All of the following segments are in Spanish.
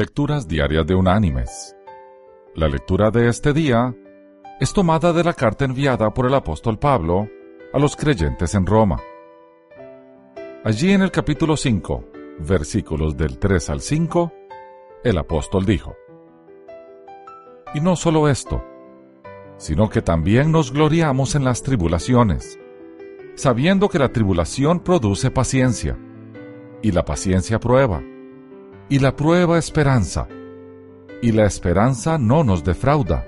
Lecturas Diarias de Unánimes. La lectura de este día es tomada de la carta enviada por el apóstol Pablo a los creyentes en Roma. Allí en el capítulo 5, versículos del 3 al 5, el apóstol dijo, Y no solo esto, sino que también nos gloriamos en las tribulaciones, sabiendo que la tribulación produce paciencia, y la paciencia prueba, y la prueba esperanza, y la esperanza no nos defrauda,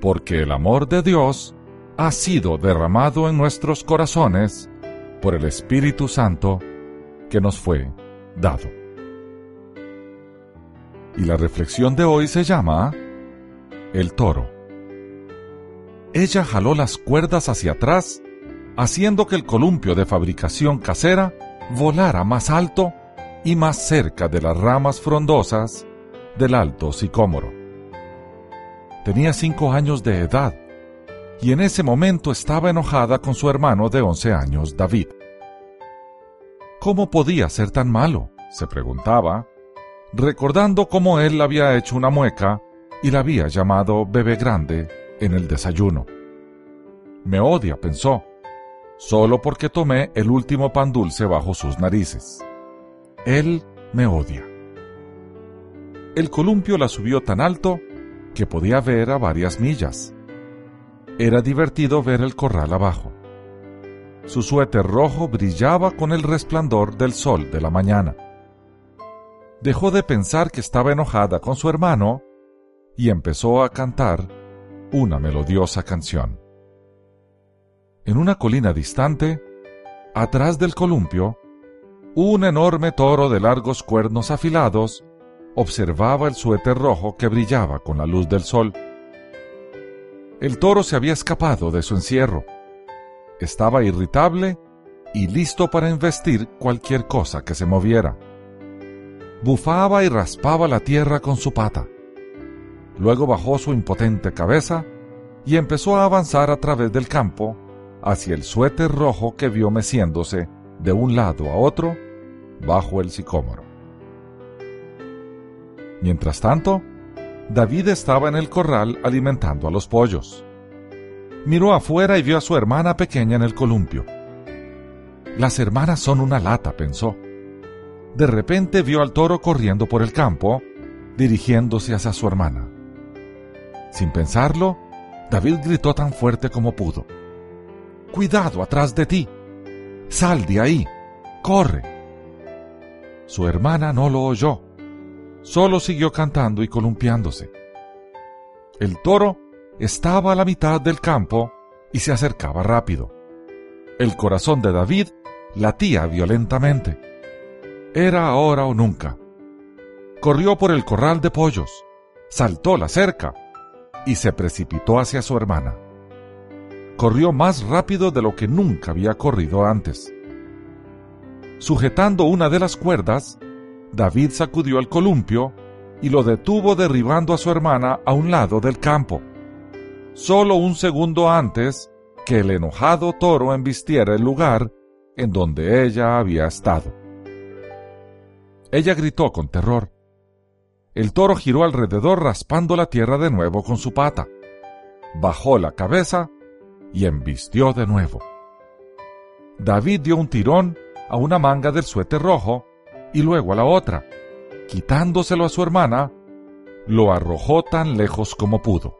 porque el amor de Dios ha sido derramado en nuestros corazones por el Espíritu Santo que nos fue dado. Y la reflexión de hoy se llama El toro. Ella jaló las cuerdas hacia atrás, haciendo que el columpio de fabricación casera volara más alto y más cerca de las ramas frondosas del alto sicómoro. Tenía cinco años de edad y en ese momento estaba enojada con su hermano de once años, David. ¿Cómo podía ser tan malo? se preguntaba, recordando cómo él había hecho una mueca y la había llamado bebé grande en el desayuno. Me odia, pensó, solo porque tomé el último pan dulce bajo sus narices. Él me odia. El columpio la subió tan alto que podía ver a varias millas. Era divertido ver el corral abajo. Su suéter rojo brillaba con el resplandor del sol de la mañana. Dejó de pensar que estaba enojada con su hermano y empezó a cantar una melodiosa canción. En una colina distante, atrás del columpio, un enorme toro de largos cuernos afilados observaba el suéter rojo que brillaba con la luz del sol. El toro se había escapado de su encierro. Estaba irritable y listo para investir cualquier cosa que se moviera. Bufaba y raspaba la tierra con su pata. Luego bajó su impotente cabeza y empezó a avanzar a través del campo hacia el suéter rojo que vio meciéndose de un lado a otro bajo el sicómoro. Mientras tanto, David estaba en el corral alimentando a los pollos. Miró afuera y vio a su hermana pequeña en el columpio. Las hermanas son una lata, pensó. De repente vio al toro corriendo por el campo, dirigiéndose hacia su hermana. Sin pensarlo, David gritó tan fuerte como pudo. Cuidado atrás de ti. Sal de ahí. Corre. Su hermana no lo oyó, solo siguió cantando y columpiándose. El toro estaba a la mitad del campo y se acercaba rápido. El corazón de David latía violentamente. Era ahora o nunca. Corrió por el corral de pollos, saltó la cerca y se precipitó hacia su hermana. Corrió más rápido de lo que nunca había corrido antes. Sujetando una de las cuerdas, David sacudió el columpio y lo detuvo derribando a su hermana a un lado del campo, solo un segundo antes que el enojado toro embistiera el lugar en donde ella había estado. Ella gritó con terror. El toro giró alrededor raspando la tierra de nuevo con su pata. Bajó la cabeza y embistió de nuevo. David dio un tirón a una manga del suéter rojo y luego a la otra. Quitándoselo a su hermana, lo arrojó tan lejos como pudo.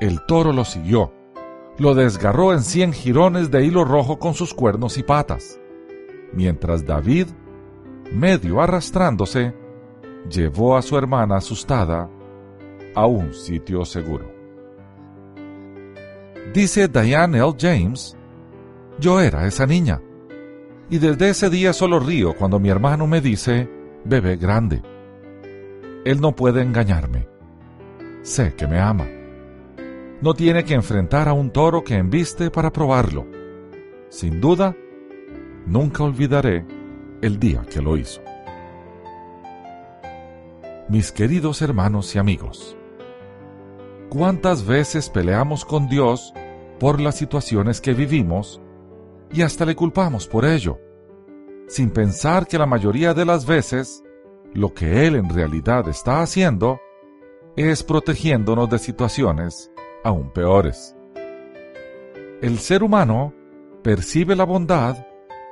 El toro lo siguió, lo desgarró en cien jirones de hilo rojo con sus cuernos y patas, mientras David, medio arrastrándose, llevó a su hermana asustada a un sitio seguro. Dice Diane L. James, yo era esa niña y desde ese día solo río cuando mi hermano me dice, bebé grande. Él no puede engañarme. Sé que me ama. No tiene que enfrentar a un toro que embiste para probarlo. Sin duda, nunca olvidaré el día que lo hizo. Mis queridos hermanos y amigos, ¿cuántas veces peleamos con Dios por las situaciones que vivimos y hasta le culpamos por ello, sin pensar que la mayoría de las veces lo que Él en realidad está haciendo es protegiéndonos de situaciones aún peores. El ser humano percibe la bondad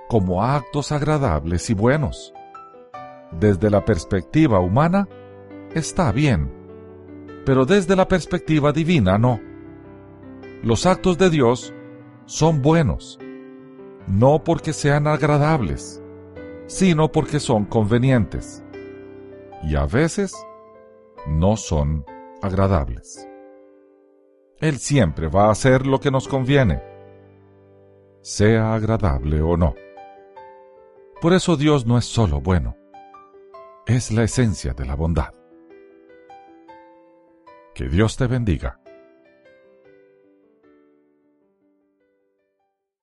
como actos agradables y buenos. Desde la perspectiva humana, está bien, pero desde la perspectiva divina no. Los actos de Dios son buenos, no porque sean agradables, sino porque son convenientes. Y a veces no son agradables. Él siempre va a hacer lo que nos conviene, sea agradable o no. Por eso Dios no es solo bueno, es la esencia de la bondad. Que Dios te bendiga.